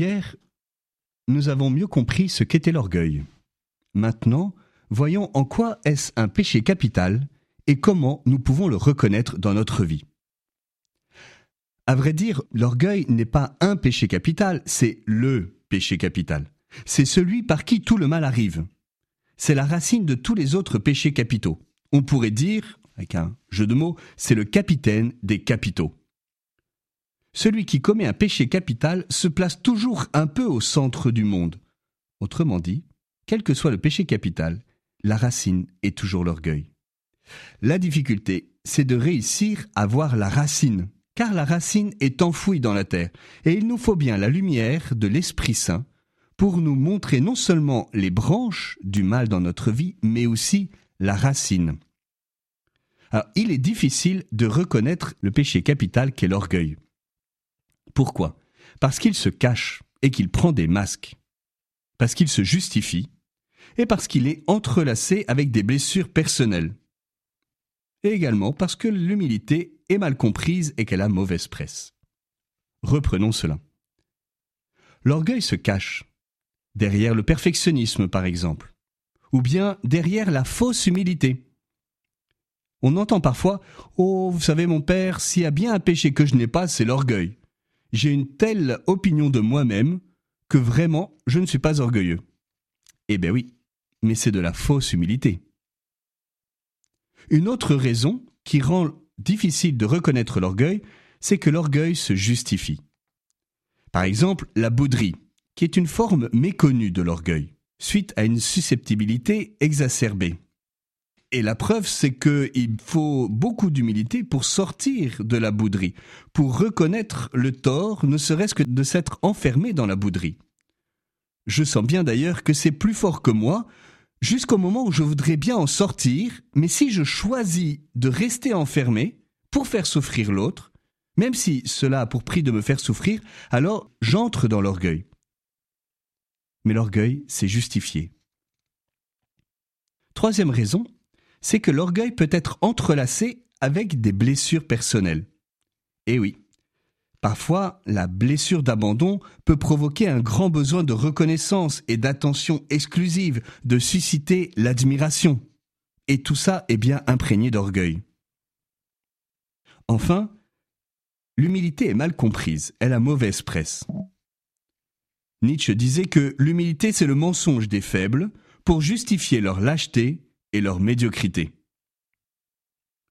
Hier, nous avons mieux compris ce qu'était l'orgueil. Maintenant, voyons en quoi est-ce un péché capital et comment nous pouvons le reconnaître dans notre vie. À vrai dire, l'orgueil n'est pas un péché capital, c'est le péché capital. C'est celui par qui tout le mal arrive. C'est la racine de tous les autres péchés capitaux. On pourrait dire, avec un jeu de mots, c'est le capitaine des capitaux. Celui qui commet un péché capital se place toujours un peu au centre du monde. Autrement dit, quel que soit le péché capital, la racine est toujours l'orgueil. La difficulté, c'est de réussir à voir la racine, car la racine est enfouie dans la terre, et il nous faut bien la lumière de l'Esprit Saint pour nous montrer non seulement les branches du mal dans notre vie, mais aussi la racine. Alors, il est difficile de reconnaître le péché capital qu'est l'orgueil. Pourquoi? Parce qu'il se cache et qu'il prend des masques. Parce qu'il se justifie et parce qu'il est entrelacé avec des blessures personnelles. Et également parce que l'humilité est mal comprise et qu'elle a mauvaise presse. Reprenons cela. L'orgueil se cache derrière le perfectionnisme par exemple, ou bien derrière la fausse humilité. On entend parfois Oh, vous savez, mon père, s'il y a bien un péché que je n'ai pas, c'est l'orgueil j'ai une telle opinion de moi-même que vraiment je ne suis pas orgueilleux. Eh bien oui, mais c'est de la fausse humilité. Une autre raison qui rend difficile de reconnaître l'orgueil, c'est que l'orgueil se justifie. Par exemple, la bouderie, qui est une forme méconnue de l'orgueil, suite à une susceptibilité exacerbée. Et la preuve, c'est qu'il faut beaucoup d'humilité pour sortir de la bouderie, pour reconnaître le tort, ne serait-ce que de s'être enfermé dans la bouderie. Je sens bien d'ailleurs que c'est plus fort que moi, jusqu'au moment où je voudrais bien en sortir, mais si je choisis de rester enfermé pour faire souffrir l'autre, même si cela a pour prix de me faire souffrir, alors j'entre dans l'orgueil. Mais l'orgueil, c'est justifié. Troisième raison, c'est que l'orgueil peut être entrelacé avec des blessures personnelles. Eh oui, parfois la blessure d'abandon peut provoquer un grand besoin de reconnaissance et d'attention exclusive, de susciter l'admiration. Et tout ça est bien imprégné d'orgueil. Enfin, l'humilité est mal comprise, elle a mauvaise presse. Nietzsche disait que l'humilité c'est le mensonge des faibles pour justifier leur lâcheté et leur médiocrité.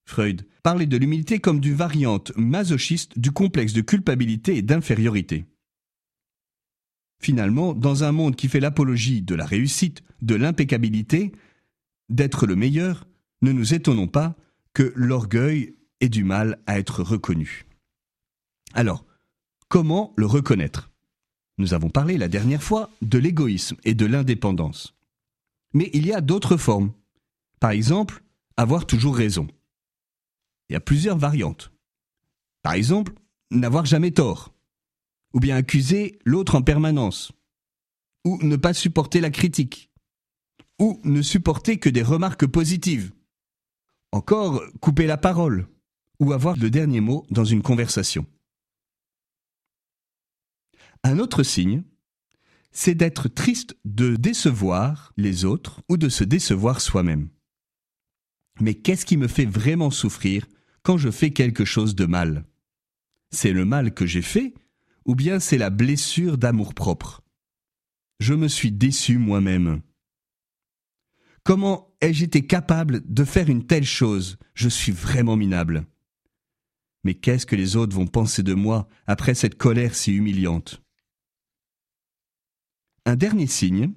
Freud parlait de l'humilité comme d'une variante masochiste du complexe de culpabilité et d'infériorité. Finalement, dans un monde qui fait l'apologie de la réussite, de l'impeccabilité, d'être le meilleur, ne nous étonnons pas que l'orgueil ait du mal à être reconnu. Alors, comment le reconnaître? Nous avons parlé la dernière fois de l'égoïsme et de l'indépendance. Mais il y a d'autres formes. Par exemple, avoir toujours raison. Il y a plusieurs variantes. Par exemple, n'avoir jamais tort. Ou bien accuser l'autre en permanence. Ou ne pas supporter la critique. Ou ne supporter que des remarques positives. Encore, couper la parole. Ou avoir le dernier mot dans une conversation. Un autre signe, c'est d'être triste de décevoir les autres ou de se décevoir soi-même. Mais qu'est-ce qui me fait vraiment souffrir quand je fais quelque chose de mal? C'est le mal que j'ai fait ou bien c'est la blessure d'amour-propre? Je me suis déçu moi-même. Comment ai-je été capable de faire une telle chose? Je suis vraiment minable. Mais qu'est-ce que les autres vont penser de moi après cette colère si humiliante? Un dernier signe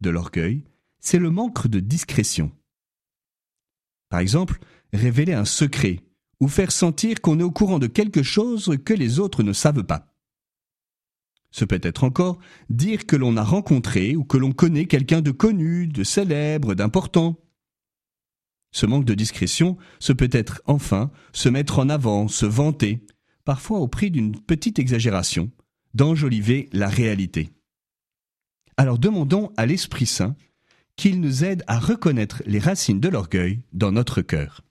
de l'orgueil, c'est le manque de discrétion. Par exemple, révéler un secret ou faire sentir qu'on est au courant de quelque chose que les autres ne savent pas. Ce peut être encore dire que l'on a rencontré ou que l'on connaît quelqu'un de connu, de célèbre, d'important. Ce manque de discrétion, ce peut être enfin se mettre en avant, se vanter, parfois au prix d'une petite exagération, d'enjoliver la réalité. Alors demandons à l'Esprit Saint qu'il nous aide à reconnaître les racines de l'orgueil dans notre cœur.